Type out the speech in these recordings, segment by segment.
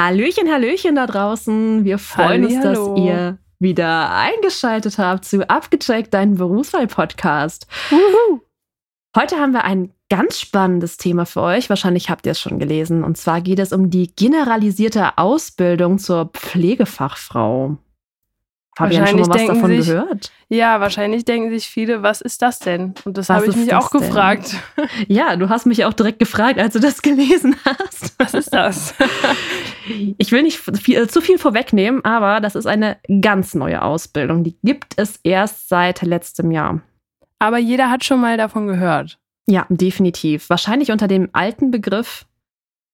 Hallöchen, Hallöchen da draußen. Wir freuen uns, dass ihr wieder eingeschaltet habt zu Abgecheckt, deinen Berufswahl-Podcast. Heute haben wir ein ganz spannendes Thema für euch. Wahrscheinlich habt ihr es schon gelesen. Und zwar geht es um die generalisierte Ausbildung zur Pflegefachfrau. Fabian schon mal was davon sich, gehört? Ja, wahrscheinlich denken sich viele, was ist das denn? Und das habe ich mich auch denn? gefragt. Ja, du hast mich auch direkt gefragt, als du das gelesen hast. Was ist das? Ich will nicht viel, zu viel vorwegnehmen, aber das ist eine ganz neue Ausbildung. Die gibt es erst seit letztem Jahr. Aber jeder hat schon mal davon gehört. Ja, definitiv. Wahrscheinlich unter dem alten Begriff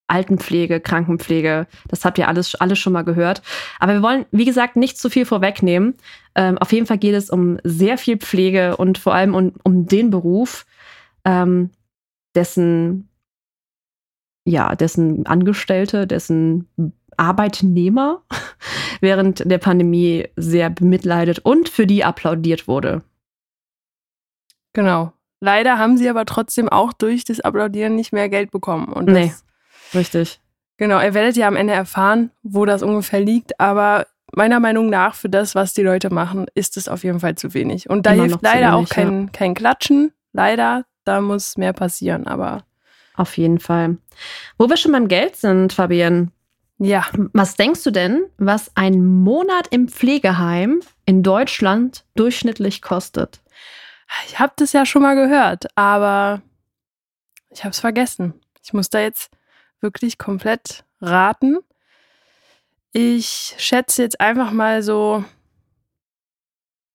Altenpflege, Krankenpflege. Das habt ihr alles, alles schon mal gehört. Aber wir wollen, wie gesagt, nicht zu viel vorwegnehmen. Ähm, auf jeden Fall geht es um sehr viel Pflege und vor allem um, um den Beruf, ähm, dessen, ja, dessen Angestellte, dessen Arbeitnehmer während der Pandemie sehr bemitleidet und für die applaudiert wurde. Genau. Leider haben sie aber trotzdem auch durch das Applaudieren nicht mehr Geld bekommen. Und nee. Richtig. Genau, ihr werdet ja am Ende erfahren, wo das ungefähr liegt, aber meiner Meinung nach, für das, was die Leute machen, ist es auf jeden Fall zu wenig. Und da Immer hilft leider wenig, auch kein, ja. kein Klatschen. Leider, da muss mehr passieren, aber. Auf jeden Fall. Wo wir schon beim Geld sind, Fabienne. Ja. Was denkst du denn, was ein Monat im Pflegeheim in Deutschland durchschnittlich kostet? Ich habe das ja schon mal gehört, aber ich habe es vergessen. Ich muss da jetzt wirklich komplett raten. Ich schätze jetzt einfach mal so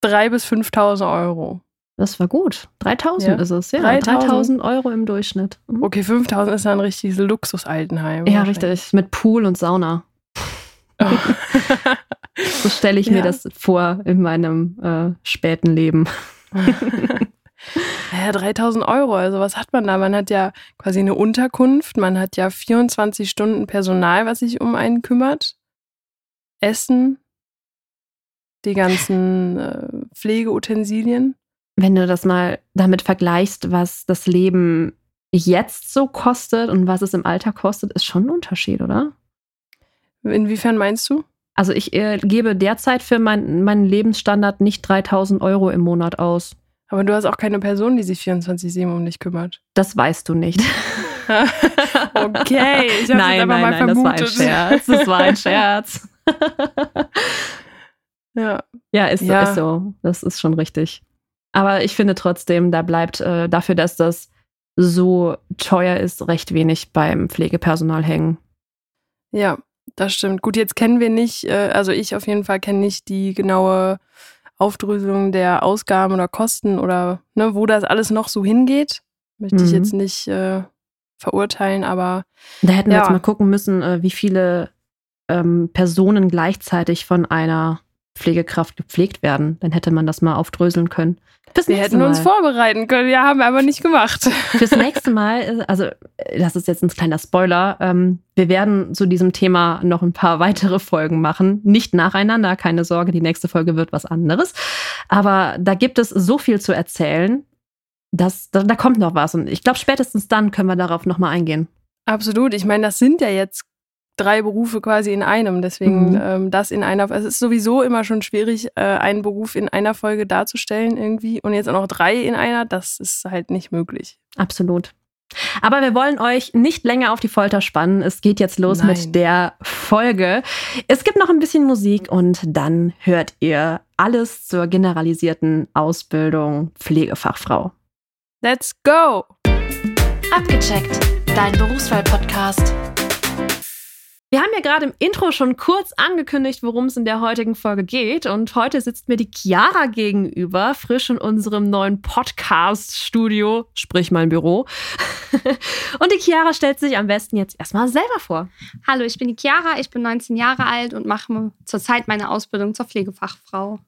3.000 bis 5.000 Euro. Das war gut. 3.000 ja. ist es, ja. 3.000 Euro im Durchschnitt. Mhm. Okay, 5.000 ist dann ein richtiges Luxusaltenheim. Ja, richtig. Mit Pool und Sauna. Oh. so stelle ich ja. mir das vor in meinem äh, späten Leben. Ja, 3000 Euro, also was hat man da? Man hat ja quasi eine Unterkunft, man hat ja 24 Stunden Personal, was sich um einen kümmert. Essen, die ganzen äh, Pflegeutensilien. Wenn du das mal damit vergleichst, was das Leben jetzt so kostet und was es im Alter kostet, ist schon ein Unterschied, oder? Inwiefern meinst du? Also ich äh, gebe derzeit für mein, meinen Lebensstandard nicht 3000 Euro im Monat aus. Aber du hast auch keine Person, die sich 24-7 um dich kümmert. Das weißt du nicht. okay, ich habe nein, nein, mal nein, vermutet. Das war ein Scherz. Das war ein Scherz. ja. Ja, ist, ja. ist so. Das ist schon richtig. Aber ich finde trotzdem, da bleibt äh, dafür, dass das so teuer ist, recht wenig beim Pflegepersonal hängen. Ja, das stimmt. Gut, jetzt kennen wir nicht, äh, also ich auf jeden Fall kenne nicht die genaue Aufdröselung der Ausgaben oder Kosten oder ne, wo das alles noch so hingeht. Möchte mhm. ich jetzt nicht äh, verurteilen, aber. Da hätten wir jetzt mal gucken müssen, äh, wie viele ähm, Personen gleichzeitig von einer Pflegekraft gepflegt werden. Dann hätte man das mal aufdröseln können. Bis wir hätten mal. uns vorbereiten können, ja, haben wir aber nicht gemacht. Fürs nächste Mal, äh, also äh, das ist jetzt ein kleiner Spoiler, ähm, wir werden zu diesem Thema noch ein paar weitere Folgen machen. Nicht nacheinander, keine Sorge, die nächste Folge wird was anderes. Aber da gibt es so viel zu erzählen, dass da, da kommt noch was. Und ich glaube, spätestens dann können wir darauf nochmal eingehen. Absolut. Ich meine, das sind ja jetzt drei Berufe quasi in einem. Deswegen mhm. ähm, das in einer. Es ist sowieso immer schon schwierig, äh, einen Beruf in einer Folge darzustellen irgendwie. Und jetzt auch noch drei in einer, das ist halt nicht möglich. Absolut. Aber wir wollen euch nicht länger auf die Folter spannen. Es geht jetzt los Nein. mit der Folge. Es gibt noch ein bisschen Musik und dann hört ihr alles zur generalisierten Ausbildung Pflegefachfrau. Let's go! Abgecheckt, dein Berufswahl-Podcast. Wir haben ja gerade im Intro schon kurz angekündigt, worum es in der heutigen Folge geht. Und heute sitzt mir die Chiara gegenüber, frisch in unserem neuen Podcast-Studio, sprich mein Büro. und die Chiara stellt sich am besten jetzt erstmal selber vor. Hallo, ich bin die Chiara, ich bin 19 Jahre alt und mache zurzeit meine Ausbildung zur Pflegefachfrau.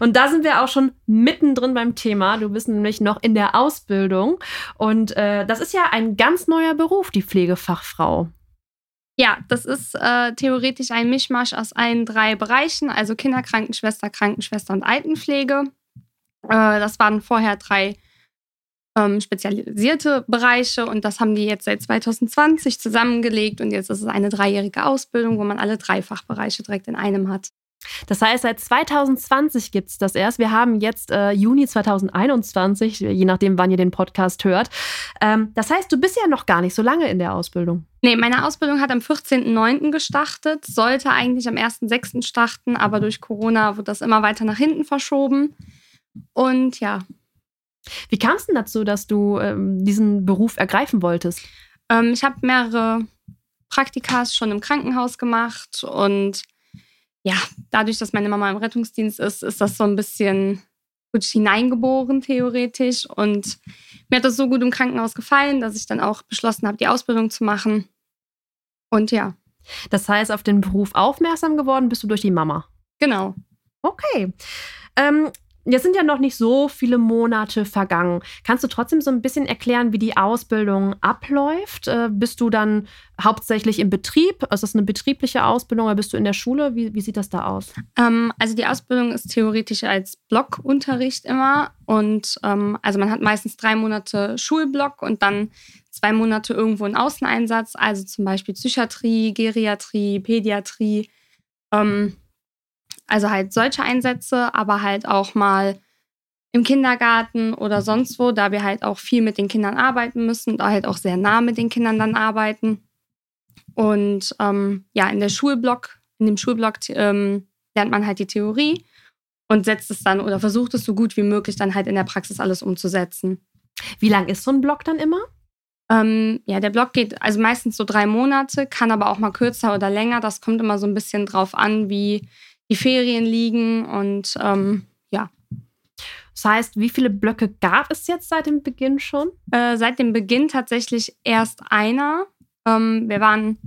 Und da sind wir auch schon mittendrin beim Thema. Du bist nämlich noch in der Ausbildung. Und äh, das ist ja ein ganz neuer Beruf, die Pflegefachfrau. Ja, das ist äh, theoretisch ein Mischmasch aus allen drei Bereichen, also Kinderkrankenschwester, Krankenschwester und Altenpflege. Äh, das waren vorher drei ähm, spezialisierte Bereiche und das haben die jetzt seit 2020 zusammengelegt und jetzt ist es eine dreijährige Ausbildung, wo man alle drei Fachbereiche direkt in einem hat. Das heißt, seit 2020 gibt es das erst. Wir haben jetzt äh, Juni 2021, je nachdem, wann ihr den Podcast hört. Ähm, das heißt, du bist ja noch gar nicht so lange in der Ausbildung. Nee, meine Ausbildung hat am 14.09. gestartet, sollte eigentlich am 1.06. starten, aber durch Corona wird das immer weiter nach hinten verschoben. Und ja. Wie kam es denn dazu, dass du ähm, diesen Beruf ergreifen wolltest? Ähm, ich habe mehrere Praktikas schon im Krankenhaus gemacht und ja, dadurch, dass meine Mama im Rettungsdienst ist, ist das so ein bisschen gut hineingeboren, theoretisch. Und mir hat das so gut im Krankenhaus gefallen, dass ich dann auch beschlossen habe, die Ausbildung zu machen. Und ja. Das heißt, auf den Beruf aufmerksam geworden bist du durch die Mama. Genau. Okay. Ähm, Jetzt sind ja noch nicht so viele Monate vergangen. Kannst du trotzdem so ein bisschen erklären, wie die Ausbildung abläuft? Äh, bist du dann hauptsächlich im Betrieb? Ist das eine betriebliche Ausbildung oder bist du in der Schule? Wie, wie sieht das da aus? Ähm, also die Ausbildung ist theoretisch als Blockunterricht immer. Und ähm, also man hat meistens drei Monate Schulblock und dann zwei Monate irgendwo einen Außeneinsatz, also zum Beispiel Psychiatrie, Geriatrie, Pädiatrie. Ähm, also halt solche Einsätze, aber halt auch mal im Kindergarten oder sonst wo, da wir halt auch viel mit den Kindern arbeiten müssen, da halt auch sehr nah mit den Kindern dann arbeiten. Und ähm, ja, in der Schulblock, in dem Schulblock ähm, lernt man halt die Theorie und setzt es dann oder versucht es so gut wie möglich dann halt in der Praxis alles umzusetzen. Wie lang ist so ein Block dann immer? Ähm, ja, der Block geht also meistens so drei Monate, kann aber auch mal kürzer oder länger. Das kommt immer so ein bisschen drauf an, wie die Ferien liegen und ähm, ja. Das heißt, wie viele Blöcke gab es jetzt seit dem Beginn schon? Äh, seit dem Beginn tatsächlich erst einer. Ähm, wir waren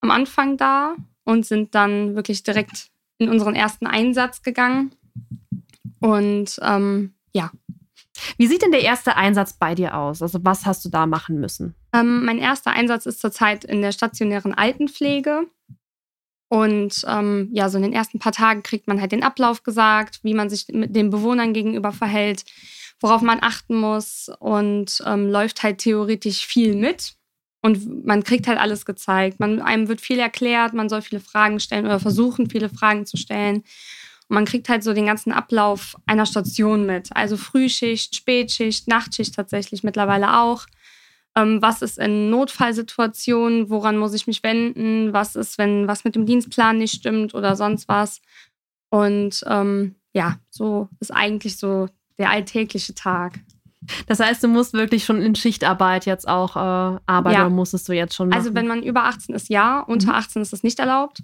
am Anfang da und sind dann wirklich direkt in unseren ersten Einsatz gegangen. Und ähm, ja. Wie sieht denn der erste Einsatz bei dir aus? Also was hast du da machen müssen? Ähm, mein erster Einsatz ist zurzeit in der stationären Altenpflege. Und ähm, ja, so in den ersten paar Tagen kriegt man halt den Ablauf gesagt, wie man sich mit den Bewohnern gegenüber verhält, worauf man achten muss und ähm, läuft halt theoretisch viel mit. Und man kriegt halt alles gezeigt. Man, einem wird viel erklärt, man soll viele Fragen stellen oder versuchen, viele Fragen zu stellen. Und man kriegt halt so den ganzen Ablauf einer Station mit. Also Frühschicht, Spätschicht, Nachtschicht tatsächlich mittlerweile auch. Ähm, was ist in Notfallsituationen? Woran muss ich mich wenden? Was ist, wenn was mit dem Dienstplan nicht stimmt oder sonst was? Und ähm, ja, so ist eigentlich so der alltägliche Tag. Das heißt, du musst wirklich schon in Schichtarbeit jetzt auch äh, arbeiten ja. oder musstest du jetzt schon machen? Also wenn man über 18 ist, ja. Unter mhm. 18 ist das nicht erlaubt.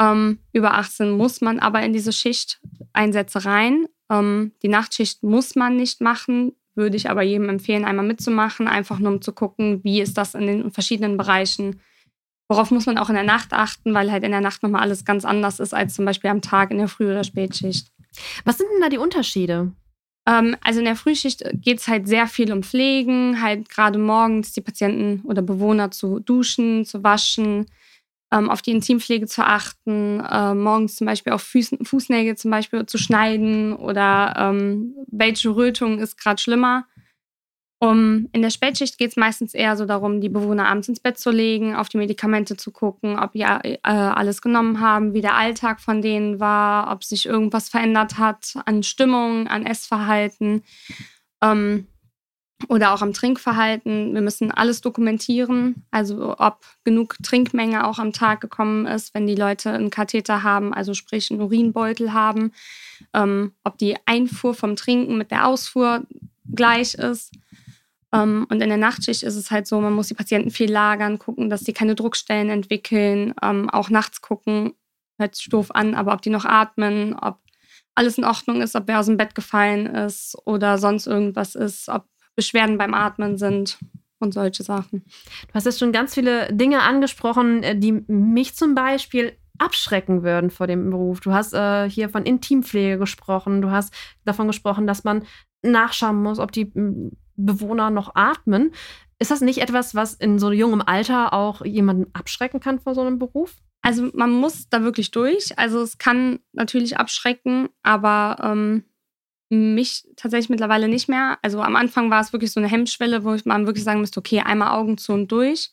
Ähm, über 18 muss man aber in diese Schichteinsätze rein. Ähm, die Nachtschicht muss man nicht machen würde ich aber jedem empfehlen, einmal mitzumachen, einfach nur um zu gucken, wie ist das in den verschiedenen Bereichen. Worauf muss man auch in der Nacht achten, weil halt in der Nacht nochmal alles ganz anders ist als zum Beispiel am Tag in der Früh- oder Spätschicht. Was sind denn da die Unterschiede? Ähm, also in der Frühschicht geht es halt sehr viel um Pflegen, halt gerade morgens die Patienten oder Bewohner zu duschen, zu waschen, ähm, auf die Intimpflege zu achten, äh, morgens zum Beispiel auf Fuß, Fußnägel zum Beispiel zu schneiden oder ähm, welche Rötung ist gerade schlimmer. Um, in der Spätschicht geht es meistens eher so darum, die Bewohner abends ins Bett zu legen, auf die Medikamente zu gucken, ob ja äh, alles genommen haben, wie der Alltag von denen war, ob sich irgendwas verändert hat an Stimmung, an Essverhalten. Ähm, oder auch am Trinkverhalten. Wir müssen alles dokumentieren, also ob genug Trinkmenge auch am Tag gekommen ist, wenn die Leute einen Katheter haben, also sprich einen Urinbeutel haben, ähm, ob die Einfuhr vom Trinken mit der Ausfuhr gleich ist. Ähm, und in der Nachtschicht ist es halt so, man muss die Patienten viel lagern, gucken, dass sie keine Druckstellen entwickeln, ähm, auch nachts gucken, hört sich doof an, aber ob die noch atmen, ob alles in Ordnung ist, ob wer aus dem Bett gefallen ist oder sonst irgendwas ist, ob Beschwerden beim Atmen sind und solche Sachen. Du hast jetzt schon ganz viele Dinge angesprochen, äh, die mich zum Beispiel abschrecken würden vor dem Beruf. Du hast äh, hier von Intimpflege gesprochen, du hast davon gesprochen, dass man nachschauen muss, ob die Bewohner noch atmen. Ist das nicht etwas, was in so jungem Alter auch jemanden abschrecken kann vor so einem Beruf? Also man muss da wirklich durch. Also es kann natürlich abschrecken, aber ähm, mich tatsächlich mittlerweile nicht mehr. Also am Anfang war es wirklich so eine Hemmschwelle, wo man wirklich sagen müsste, okay, einmal Augen zu und durch.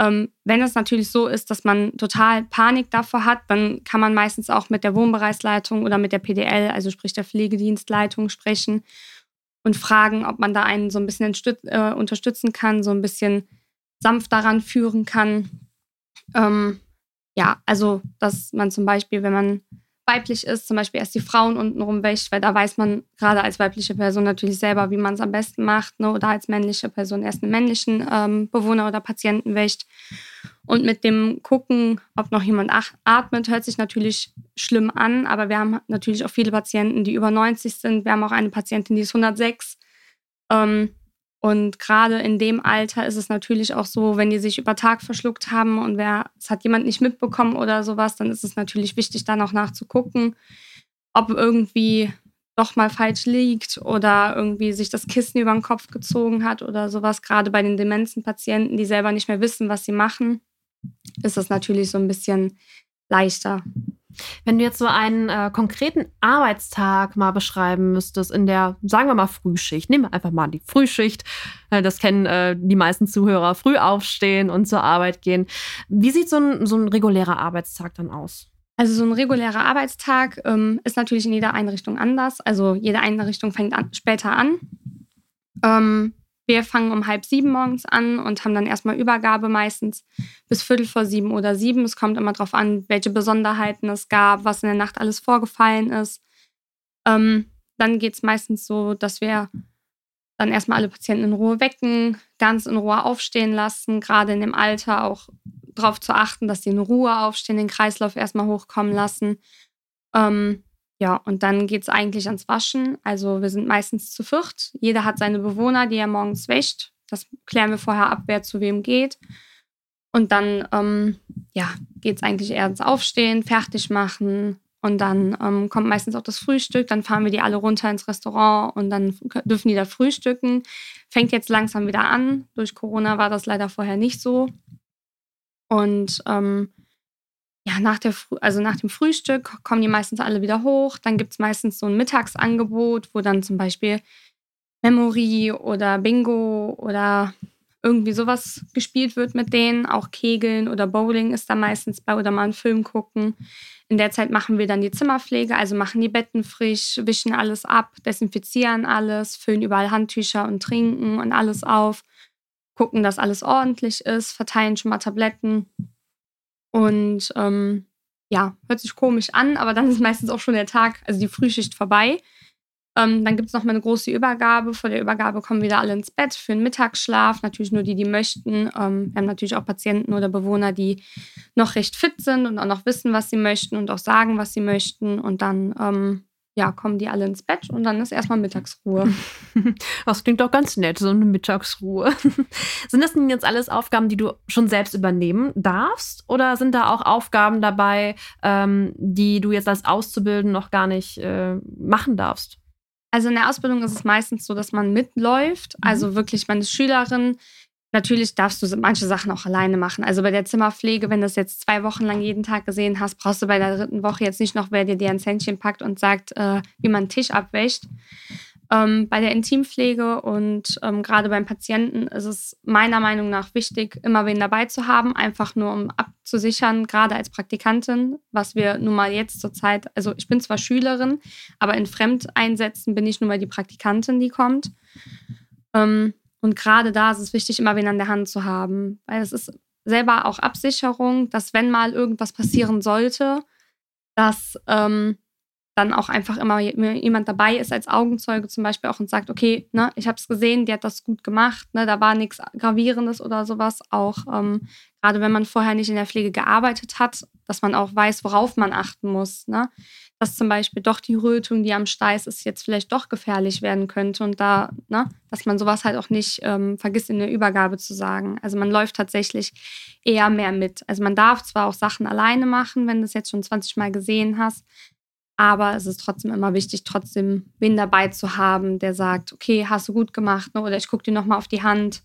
Ähm, wenn es natürlich so ist, dass man total Panik davor hat, dann kann man meistens auch mit der Wohnbereichsleitung oder mit der PDL, also sprich der Pflegedienstleitung, sprechen und fragen, ob man da einen so ein bisschen äh, unterstützen kann, so ein bisschen sanft daran führen kann. Ähm, ja, also dass man zum Beispiel, wenn man weiblich ist, zum Beispiel erst die Frauen untenrum wäscht, weil da weiß man gerade als weibliche Person natürlich selber, wie man es am besten macht, ne? oder als männliche Person erst einen männlichen ähm, Bewohner oder Patienten wäscht. Und mit dem Gucken, ob noch jemand atmet, hört sich natürlich schlimm an, aber wir haben natürlich auch viele Patienten, die über 90 sind. Wir haben auch eine Patientin, die ist 106. Ähm, und gerade in dem Alter ist es natürlich auch so, wenn die sich über Tag verschluckt haben und wer, es hat jemand nicht mitbekommen oder sowas, dann ist es natürlich wichtig, da noch nachzugucken, ob irgendwie doch mal falsch liegt oder irgendwie sich das Kissen über den Kopf gezogen hat oder sowas. Gerade bei den demenzen Patienten, die selber nicht mehr wissen, was sie machen, ist das natürlich so ein bisschen leichter. Wenn du jetzt so einen äh, konkreten Arbeitstag mal beschreiben müsstest in der, sagen wir mal, Frühschicht, nehmen wir einfach mal die Frühschicht, äh, das kennen äh, die meisten Zuhörer, früh aufstehen und zur Arbeit gehen. Wie sieht so ein, so ein regulärer Arbeitstag dann aus? Also so ein regulärer Arbeitstag ähm, ist natürlich in jeder Einrichtung anders. Also jede Einrichtung fängt an, später an. Ähm, wir fangen um halb sieben morgens an und haben dann erstmal Übergabe meistens bis Viertel vor sieben oder sieben. Es kommt immer darauf an, welche Besonderheiten es gab, was in der Nacht alles vorgefallen ist. Ähm, dann geht es meistens so, dass wir dann erstmal alle Patienten in Ruhe wecken, ganz in Ruhe aufstehen lassen, gerade in dem Alter auch darauf zu achten, dass sie in Ruhe aufstehen, den Kreislauf erstmal hochkommen lassen. Ähm, ja, und dann geht es eigentlich ans Waschen. Also wir sind meistens zu viert. Jeder hat seine Bewohner, die er morgens wäscht. Das klären wir vorher ab, wer zu wem geht. Und dann ähm, ja, geht es eigentlich eher ins Aufstehen, fertig machen. Und dann ähm, kommt meistens auch das Frühstück. Dann fahren wir die alle runter ins Restaurant und dann dürfen die da frühstücken. Fängt jetzt langsam wieder an. Durch Corona war das leider vorher nicht so. Und ähm, ja, nach, der, also nach dem Frühstück kommen die meistens alle wieder hoch. Dann gibt es meistens so ein Mittagsangebot, wo dann zum Beispiel Memory oder Bingo oder irgendwie sowas gespielt wird mit denen. Auch Kegeln oder Bowling ist da meistens bei oder mal einen Film gucken. In der Zeit machen wir dann die Zimmerpflege, also machen die Betten frisch, wischen alles ab, desinfizieren alles, füllen überall Handtücher und trinken und alles auf, gucken, dass alles ordentlich ist, verteilen schon mal Tabletten und ähm, ja, hört sich komisch an, aber dann ist meistens auch schon der Tag, also die Frühschicht vorbei. Ähm, dann gibt es nochmal eine große Übergabe. Vor der Übergabe kommen wieder alle ins Bett für einen Mittagsschlaf. Natürlich nur die, die möchten. Ähm, wir haben natürlich auch Patienten oder Bewohner, die noch recht fit sind und auch noch wissen, was sie möchten und auch sagen, was sie möchten. Und dann ähm, ja, kommen die alle ins Bett und dann ist erstmal Mittagsruhe. Das klingt doch ganz nett, so eine Mittagsruhe. sind das denn jetzt alles Aufgaben, die du schon selbst übernehmen darfst? Oder sind da auch Aufgaben dabei, ähm, die du jetzt als Auszubildende noch gar nicht äh, machen darfst? Also in der Ausbildung ist es meistens so, dass man mitläuft. Mhm. Also wirklich, man ist Schülerin, Natürlich darfst du manche Sachen auch alleine machen. Also bei der Zimmerpflege, wenn du das jetzt zwei Wochen lang jeden Tag gesehen hast, brauchst du bei der dritten Woche jetzt nicht noch, wer dir ein Zähnchen packt und sagt, äh, wie man einen Tisch abwäscht. Ähm, bei der Intimpflege und ähm, gerade beim Patienten ist es meiner Meinung nach wichtig, immer wen dabei zu haben, einfach nur um abzusichern, gerade als Praktikantin, was wir nun mal jetzt zur Zeit, also ich bin zwar Schülerin, aber in Fremdeinsätzen bin ich nun mal die Praktikantin, die kommt. Ähm, und gerade da ist es wichtig, immer wen an der Hand zu haben, weil es ist selber auch Absicherung, dass wenn mal irgendwas passieren sollte, dass ähm, dann auch einfach immer jemand dabei ist als Augenzeuge zum Beispiel auch und sagt, okay, ne, ich habe es gesehen, die hat das gut gemacht, ne, da war nichts Gravierendes oder sowas. Auch ähm, gerade wenn man vorher nicht in der Pflege gearbeitet hat, dass man auch weiß, worauf man achten muss. Ne? Dass zum Beispiel doch die Rötung, die am Steiß ist, jetzt vielleicht doch gefährlich werden könnte und da, ne, dass man sowas halt auch nicht ähm, vergisst in der Übergabe zu sagen. Also man läuft tatsächlich eher mehr mit. Also man darf zwar auch Sachen alleine machen, wenn du es jetzt schon 20 Mal gesehen hast, aber es ist trotzdem immer wichtig, trotzdem wen dabei zu haben, der sagt, okay, hast du gut gemacht, ne? oder ich gucke dir nochmal auf die Hand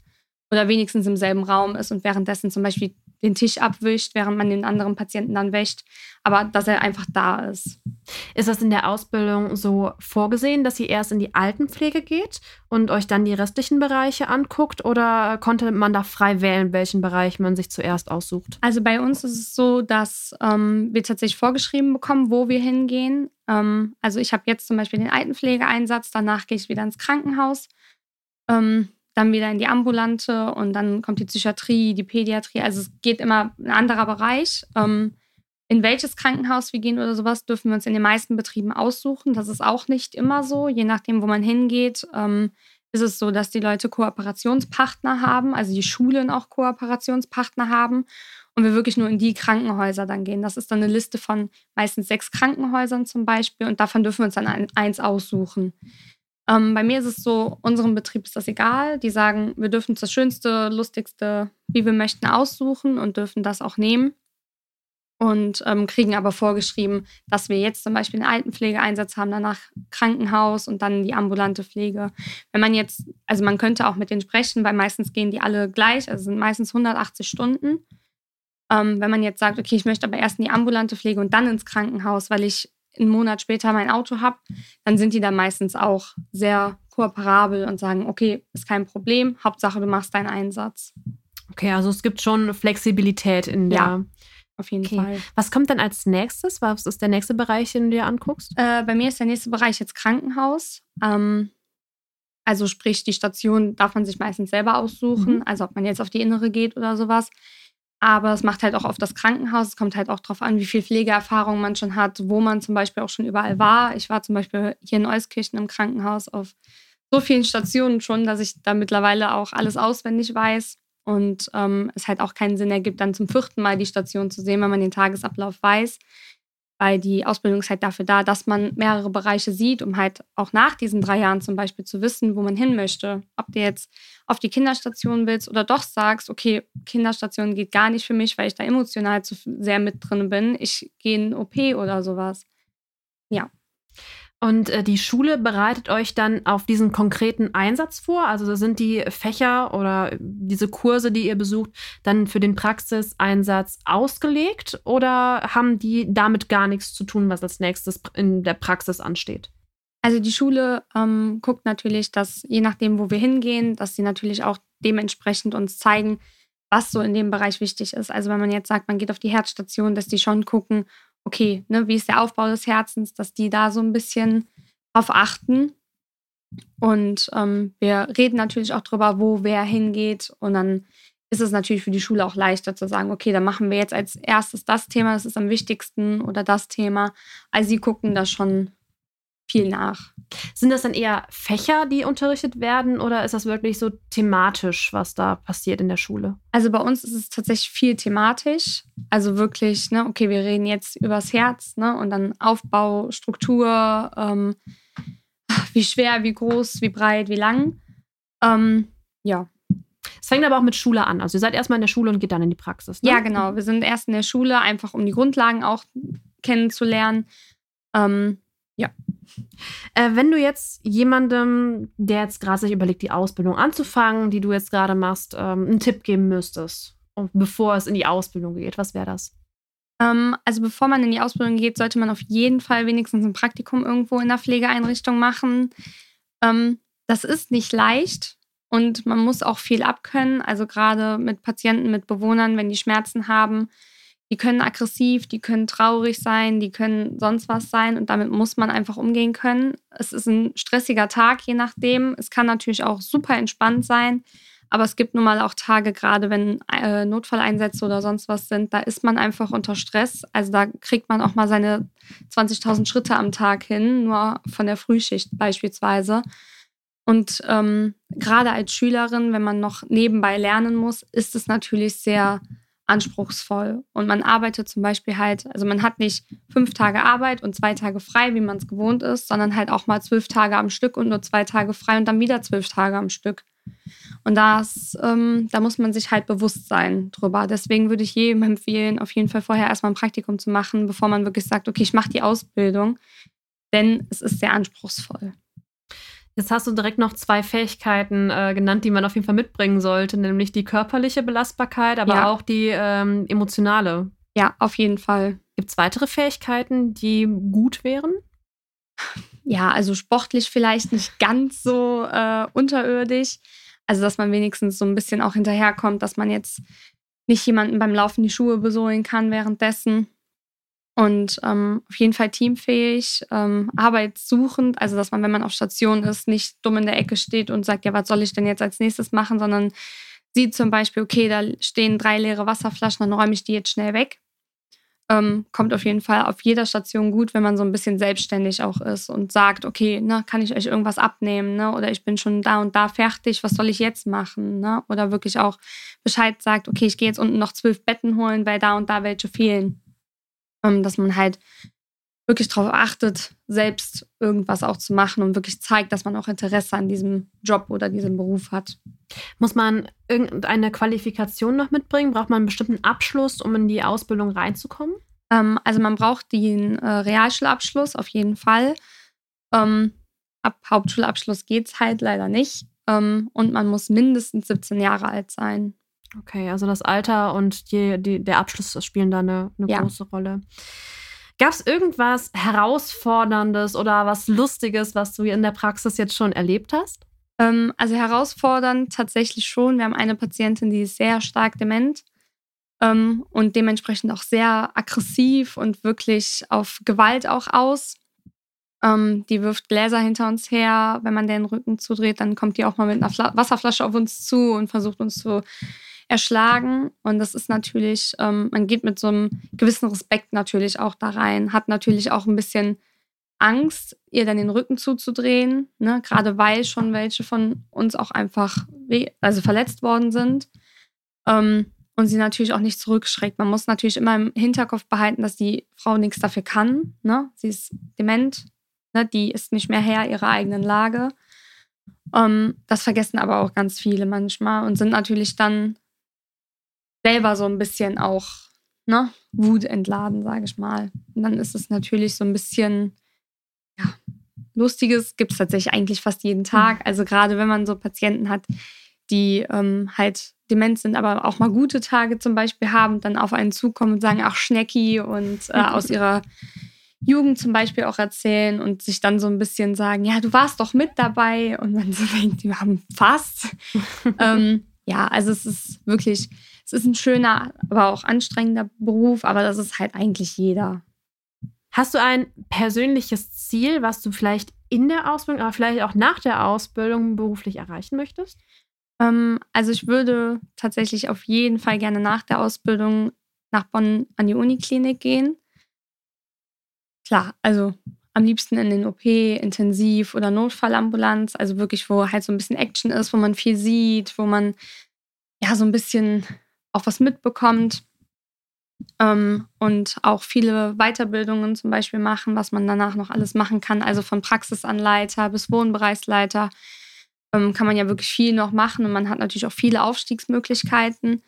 oder wenigstens im selben Raum ist und währenddessen zum Beispiel den Tisch abwischt, während man den anderen Patienten dann wäscht, aber dass er einfach da ist. Ist das in der Ausbildung so vorgesehen, dass ihr erst in die Altenpflege geht und euch dann die restlichen Bereiche anguckt oder konnte man da frei wählen, welchen Bereich man sich zuerst aussucht? Also bei uns ist es so, dass ähm, wir tatsächlich vorgeschrieben bekommen, wo wir hingehen. Ähm, also ich habe jetzt zum Beispiel den Altenpflegeeinsatz, danach gehe ich wieder ins Krankenhaus, ähm, dann wieder in die ambulante und dann kommt die Psychiatrie, die Pädiatrie. Also es geht immer ein anderer Bereich. Ähm, in welches Krankenhaus wir gehen oder sowas, dürfen wir uns in den meisten Betrieben aussuchen. Das ist auch nicht immer so. Je nachdem, wo man hingeht, ähm, ist es so, dass die Leute Kooperationspartner haben, also die Schulen auch Kooperationspartner haben und wir wirklich nur in die Krankenhäuser dann gehen. Das ist dann eine Liste von meistens sechs Krankenhäusern zum Beispiel und davon dürfen wir uns dann ein, eins aussuchen. Ähm, bei mir ist es so, unserem Betrieb ist das egal. Die sagen, wir dürfen das Schönste, Lustigste, wie wir möchten, aussuchen und dürfen das auch nehmen und ähm, kriegen aber vorgeschrieben, dass wir jetzt zum Beispiel einen Altenpflegeeinsatz haben, danach Krankenhaus und dann die ambulante Pflege. Wenn man jetzt, also man könnte auch mit denen sprechen, weil meistens gehen die alle gleich, also sind meistens 180 Stunden. Ähm, wenn man jetzt sagt, okay, ich möchte aber erst in die ambulante Pflege und dann ins Krankenhaus, weil ich einen Monat später mein Auto habe, dann sind die da meistens auch sehr kooperabel und sagen, okay, ist kein Problem, Hauptsache du machst deinen Einsatz. Okay, also es gibt schon Flexibilität in der Ja auf jeden Okay. Fall. Was kommt dann als nächstes? Was ist der nächste Bereich, den du dir anguckst? Äh, bei mir ist der nächste Bereich jetzt Krankenhaus. Ähm, also sprich, die Station darf man sich meistens selber aussuchen, Mhm. also ob man jetzt auf die innere geht oder sowas. Aber es macht halt auch auf das Krankenhaus. Es kommt halt auch darauf an, wie viel Pflegeerfahrung man schon hat, wo man zum Beispiel auch schon überall war. Ich war zum Beispiel hier in Euskirchen im Krankenhaus auf so vielen Stationen schon, dass ich da mittlerweile auch alles auswendig weiß. Und ähm, es halt auch keinen Sinn ergibt, dann zum vierten Mal die Station zu sehen, wenn man den Tagesablauf weiß. Weil die Ausbildung ist halt dafür da, dass man mehrere Bereiche sieht, um halt auch nach diesen drei Jahren zum Beispiel zu wissen, wo man hin möchte. Ob du jetzt auf die Kinderstation willst oder doch sagst, okay, Kinderstation geht gar nicht für mich, weil ich da emotional zu sehr mit drin bin. Ich gehe in OP oder sowas. Und äh, die Schule bereitet euch dann auf diesen konkreten Einsatz vor? Also sind die Fächer oder diese Kurse, die ihr besucht, dann für den Praxiseinsatz ausgelegt oder haben die damit gar nichts zu tun, was als nächstes in der Praxis ansteht? Also die Schule ähm, guckt natürlich, dass je nachdem, wo wir hingehen, dass sie natürlich auch dementsprechend uns zeigen, was so in dem Bereich wichtig ist. Also wenn man jetzt sagt, man geht auf die Herzstation, dass die schon gucken, okay, ne, wie ist der Aufbau des Herzens, dass die da so ein bisschen drauf achten. Und ähm, wir reden natürlich auch drüber, wo wer hingeht. Und dann ist es natürlich für die Schule auch leichter zu sagen, okay, dann machen wir jetzt als erstes das Thema, das ist am wichtigsten oder das Thema. Also sie gucken da schon viel nach. Sind das dann eher Fächer, die unterrichtet werden oder ist das wirklich so thematisch, was da passiert in der Schule? Also bei uns ist es tatsächlich viel thematisch. Also wirklich, ne, okay, wir reden jetzt übers Herz, ne, und dann Aufbau, Struktur, ähm, wie schwer, wie groß, wie breit, wie lang. Ähm, ja. Es fängt aber auch mit Schule an. Also ihr seid erstmal in der Schule und geht dann in die Praxis. Ne? ja, genau. Wir sind erst in der Schule, einfach um die Grundlagen auch kennenzulernen. Ähm, Äh, wenn du jetzt jemandem, der jetzt gerade sich überlegt, die Ausbildung anzufangen, die du jetzt gerade machst, ähm, einen Tipp geben müsstest, bevor es in die Ausbildung geht, was wäre das? Ähm, also bevor man in die Ausbildung geht, sollte man auf jeden Fall wenigstens ein Praktikum irgendwo in der Pflegeeinrichtung machen. Ähm, das ist nicht leicht und man muss auch viel abkönnen. Also gerade mit Patienten, mit Bewohnern, wenn die Schmerzen haben, die können aggressiv, die können traurig sein, die können sonst was sein und damit muss man einfach umgehen können. Es ist ein stressiger Tag, je nachdem. Es kann natürlich auch super entspannt sein. Aber es gibt nun mal auch Tage, gerade wenn äh, Notfalleinsätze oder sonst was sind, da ist man einfach unter Stress. Also da kriegt man auch mal seine 20.000 Schritte am Tag hin, nur von der Frühschicht beispielsweise. Und ähm, gerade als Schülerin, wenn man noch nebenbei lernen muss, ist es natürlich sehr anspruchsvoll. Und man arbeitet zum Beispiel halt, also man hat nicht fünf Tage Arbeit und zwei Tage frei, wie man es gewohnt ist, sondern halt auch mal zwölf Tage am Stück und nur zwei Tage frei und dann wieder zwölf Tage am Stück. Und das, ähm, da muss man sich halt bewusst sein drüber. Deswegen würde ich jedem empfehlen, auf jeden Fall vorher erstmal ein Praktikum zu machen, bevor man wirklich sagt, okay, ich mache die Ausbildung. Denn es ist sehr anspruchsvoll. Jetzt hast du direkt noch zwei Fähigkeiten äh, genannt, die man auf jeden Fall mitbringen sollte, nämlich die körperliche Belastbarkeit, aber Ja. auch die ähm, emotionale. Ja, auf jeden Fall. Gibt es weitere Fähigkeiten, die gut wären? Ja, also sportlich vielleicht nicht ganz so äh, unterirdisch. Also, dass man wenigstens so ein bisschen auch hinterherkommt, dass man jetzt nicht jemanden beim Laufen die Schuhe besohlen kann währenddessen. Und ähm, auf jeden Fall teamfähig, ähm, arbeitssuchend, also dass man, wenn man auf Station ist, nicht dumm in der Ecke steht und sagt, ja, was soll ich denn jetzt als nächstes machen, sondern sieht zum Beispiel, okay, da stehen drei leere Wasserflaschen, dann räume ich die jetzt schnell weg. Ähm, kommt auf jeden Fall auf jeder Station gut, wenn man so ein bisschen selbstständig auch ist und sagt, okay, ne, kann ich euch irgendwas abnehmen, ne? Oder ich bin schon da und da fertig, was soll ich jetzt machen? Ne? Oder wirklich auch Bescheid sagt, okay, ich gehe jetzt unten noch zwölf Betten holen, weil da und da welche fehlen. Ähm, dass man halt wirklich darauf achtet, selbst irgendwas auch zu machen und wirklich zeigt, dass man auch Interesse an diesem Job oder diesem Beruf hat. Muss man irgendeine Qualifikation noch mitbringen? Braucht man einen bestimmten Abschluss, um in die Ausbildung reinzukommen? Ähm, also man braucht den äh, Realschulabschluss auf jeden Fall. Ähm, ab Hauptschulabschluss geht es halt leider nicht. Ähm, und man muss mindestens 17 Jahre alt sein. Okay, also das Alter und die, die, der Abschluss spielen da eine, eine ja. große Rolle. Gab es irgendwas Herausforderndes oder was Lustiges, was du in der Praxis jetzt schon erlebt hast? Ähm, also herausfordernd tatsächlich schon. Wir haben eine Patientin, die ist sehr stark dement ähm, und dementsprechend auch sehr aggressiv und wirklich auf Gewalt auch aus. Ähm, die wirft Gläser hinter uns her. Wenn man den Rücken zudreht, dann kommt die auch mal mit einer Fla Wasserflasche auf uns zu und versucht uns zu erschlagen. Und das ist natürlich, ähm, man geht mit so einem gewissen Respekt natürlich auch da rein, hat natürlich auch ein bisschen Angst, ihr dann den Rücken zuzudrehen, ne? gerade weil schon welche von uns auch einfach also verletzt worden sind. Ähm, und sie natürlich auch nicht zurückschreckt. Man muss natürlich immer im Hinterkopf behalten, dass die Frau nichts dafür kann. Ne? Sie ist dement, ne? die ist nicht mehr Herr ihrer eigenen Lage. Ähm, das vergessen aber auch ganz viele manchmal und sind natürlich dann selber so ein bisschen auch ne, Wut entladen, sage ich mal. Und dann ist es natürlich so ein bisschen, ja, Lustiges gibt es tatsächlich eigentlich fast jeden Tag. Mhm. Also gerade wenn man so Patienten hat, die ähm, halt dement sind, aber auch mal gute Tage zum Beispiel haben, dann auf einen zukommen und sagen, ach Schnecki und äh, aus ihrer Jugend zum Beispiel auch erzählen und sich dann so ein bisschen sagen, ja, du warst doch mit dabei und man so denkt, wir haben fast. ähm, ja, also es ist wirklich, es ist ein schöner, aber auch anstrengender Beruf, aber das ist halt eigentlich jeder. Hast du ein persönliches Ziel, was du vielleicht in der Ausbildung, aber vielleicht auch nach der Ausbildung beruflich erreichen möchtest? Ähm, also ich würde tatsächlich auf jeden Fall gerne nach der Ausbildung nach Bonn an die Uniklinik gehen. Klar, also am liebsten in den OP, intensiv oder Notfallambulanz, also wirklich, wo halt so ein bisschen Action ist, wo man viel sieht, wo man ja so ein bisschen auch was mitbekommt ähm, und auch viele Weiterbildungen zum Beispiel machen, was man danach noch alles machen kann. Also von Praxisanleiter bis Wohnbereichsleiter ähm, kann man ja wirklich viel noch machen und man hat natürlich auch viele Aufstiegsmöglichkeiten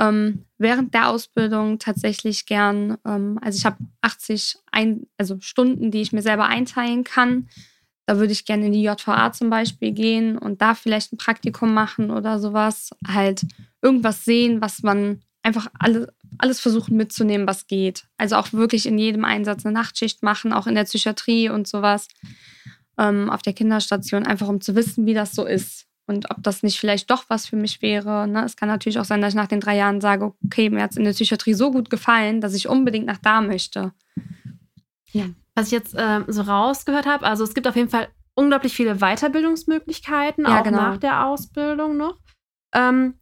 ähm, während der Ausbildung tatsächlich gern, ähm, also ich habe 80 ein, also Stunden, die ich mir selber einteilen kann. Da würde ich gerne in die JVA zum Beispiel gehen und da vielleicht ein Praktikum machen oder sowas. Halt irgendwas sehen, was man einfach alle, alles versuchen mitzunehmen, was geht. Also auch wirklich in jedem Einsatz eine Nachtschicht machen, auch in der Psychiatrie und sowas. Ähm, auf der Kinderstation, einfach um zu wissen, wie das so ist und ob das nicht vielleicht doch was für mich wäre. Ne? Es kann natürlich auch sein, dass ich nach den drei Jahren sage, okay, mir hat es in der Psychiatrie so gut gefallen, dass ich unbedingt nach da möchte. Ja. Was ich jetzt ähm, so rausgehört habe, also es gibt auf jeden Fall unglaublich viele Weiterbildungsmöglichkeiten, ja, auch genau. nach der Ausbildung noch. Ähm,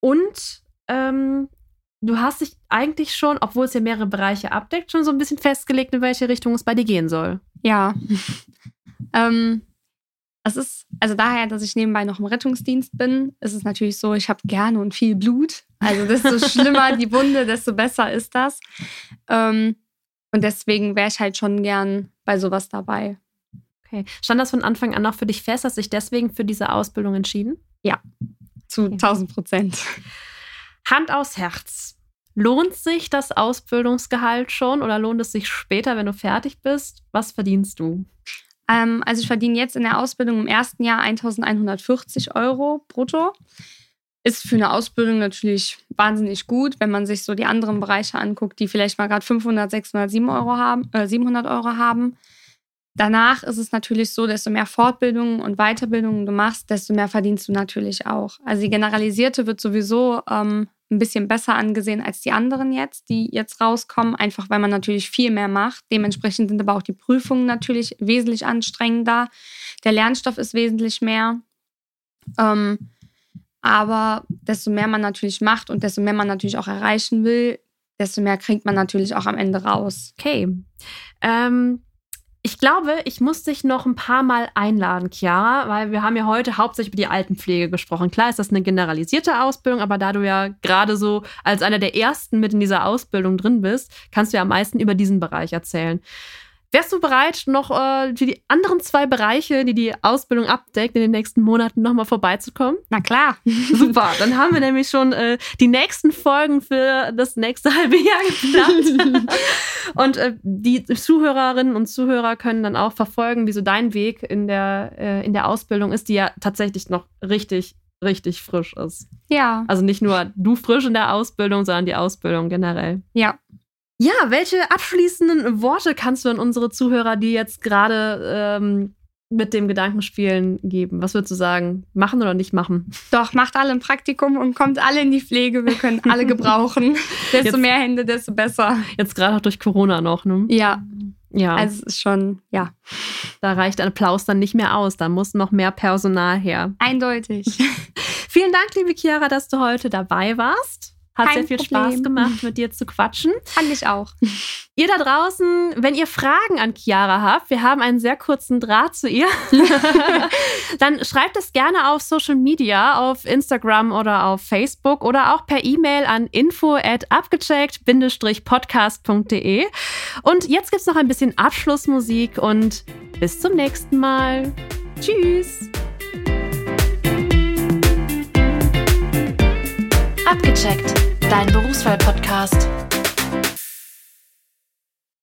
und ähm, du hast dich eigentlich schon, obwohl es ja mehrere Bereiche abdeckt, schon so ein bisschen festgelegt, in welche Richtung es bei dir gehen soll. Ja. ähm, es ist, also daher, dass ich nebenbei noch im Rettungsdienst bin, ist es natürlich so, ich habe gerne und viel Blut. Also desto schlimmer die Wunde, desto besser ist das. Ähm, und deswegen wäre ich halt schon gern bei sowas dabei. Okay. Stand das von Anfang an auch für dich fest? Hast du dich deswegen für diese Ausbildung entschieden? Ja, zu okay. 1000 Prozent. Hand aufs Herz. Lohnt sich das Ausbildungsgehalt schon oder lohnt es sich später, wenn du fertig bist? Was verdienst du? Ähm, also ich verdiene jetzt in der Ausbildung im ersten Jahr 1140 Euro brutto. Ist für eine Ausbildung natürlich wahnsinnig gut, wenn man sich so die anderen Bereiche anguckt, die vielleicht mal gerade 500, 600, 700 Euro haben, äh, 700 Euro haben. Danach ist es natürlich so, desto mehr Fortbildungen und Weiterbildungen du machst, desto mehr verdienst du natürlich auch. Also die generalisierte wird sowieso ähm, ein bisschen besser angesehen als die anderen jetzt, die jetzt rauskommen, einfach weil man natürlich viel mehr macht. Dementsprechend sind aber auch die Prüfungen natürlich wesentlich anstrengender. Der Lernstoff ist wesentlich mehr. Ähm, aber desto mehr man natürlich macht und desto mehr man natürlich auch erreichen will, desto mehr kriegt man natürlich auch am Ende raus. Okay. Ähm, ich glaube, ich muss dich noch ein paar Mal einladen, Chiara, weil wir haben ja heute hauptsächlich über die Altenpflege gesprochen. Klar ist das eine generalisierte Ausbildung, aber da du ja gerade so als einer der ersten mit in dieser Ausbildung drin bist, kannst du ja am meisten über diesen Bereich erzählen. Wärst du bereit, noch äh, für die anderen zwei Bereiche, die die Ausbildung abdeckt, in den nächsten Monaten nochmal vorbeizukommen? Na klar. Super, dann haben wir nämlich schon äh, die nächsten Folgen für das nächste halbe Jahr geplant. und äh, die Zuhörerinnen und Zuhörer können dann auch verfolgen, wie so dein Weg in der, äh, in der Ausbildung ist, die ja tatsächlich noch richtig, richtig frisch ist. Ja. Also nicht nur du frisch in der Ausbildung, sondern die Ausbildung generell. Ja. Ja, welche abschließenden Worte kannst du an unsere Zuhörer, die jetzt gerade ähm, mit dem Gedanken spielen, geben? Was würdest du sagen? Machen oder nicht machen? Doch, macht alle ein Praktikum und kommt alle in die Pflege. Wir können alle gebrauchen. desto Jetzt- mehr Hände, desto besser. Jetzt gerade auch durch Corona noch, ne? Ja, Ja, also es ist schon, ja, da reicht ein Applaus dann nicht mehr aus. Da muss noch mehr Personal her. eindeutig. Vielen Dank, liebe Chiara, dass du heute dabei warst. Hat Kein sehr viel Problem. Spaß gemacht, mit dir zu quatschen. Fand ich auch. Ihr da draußen, wenn ihr Fragen an Chiara habt, wir haben einen sehr kurzen Draht zu ihr, dann schreibt es gerne auf Social Media, auf Instagram oder auf Facebook oder auch per E-Mail an info at abgecheckt-podcast.de. Und jetzt gibt's noch ein bisschen Abschlussmusik und bis zum nächsten Mal. Tschüss! Abgecheckt. Dein Berufswahl-Podcast.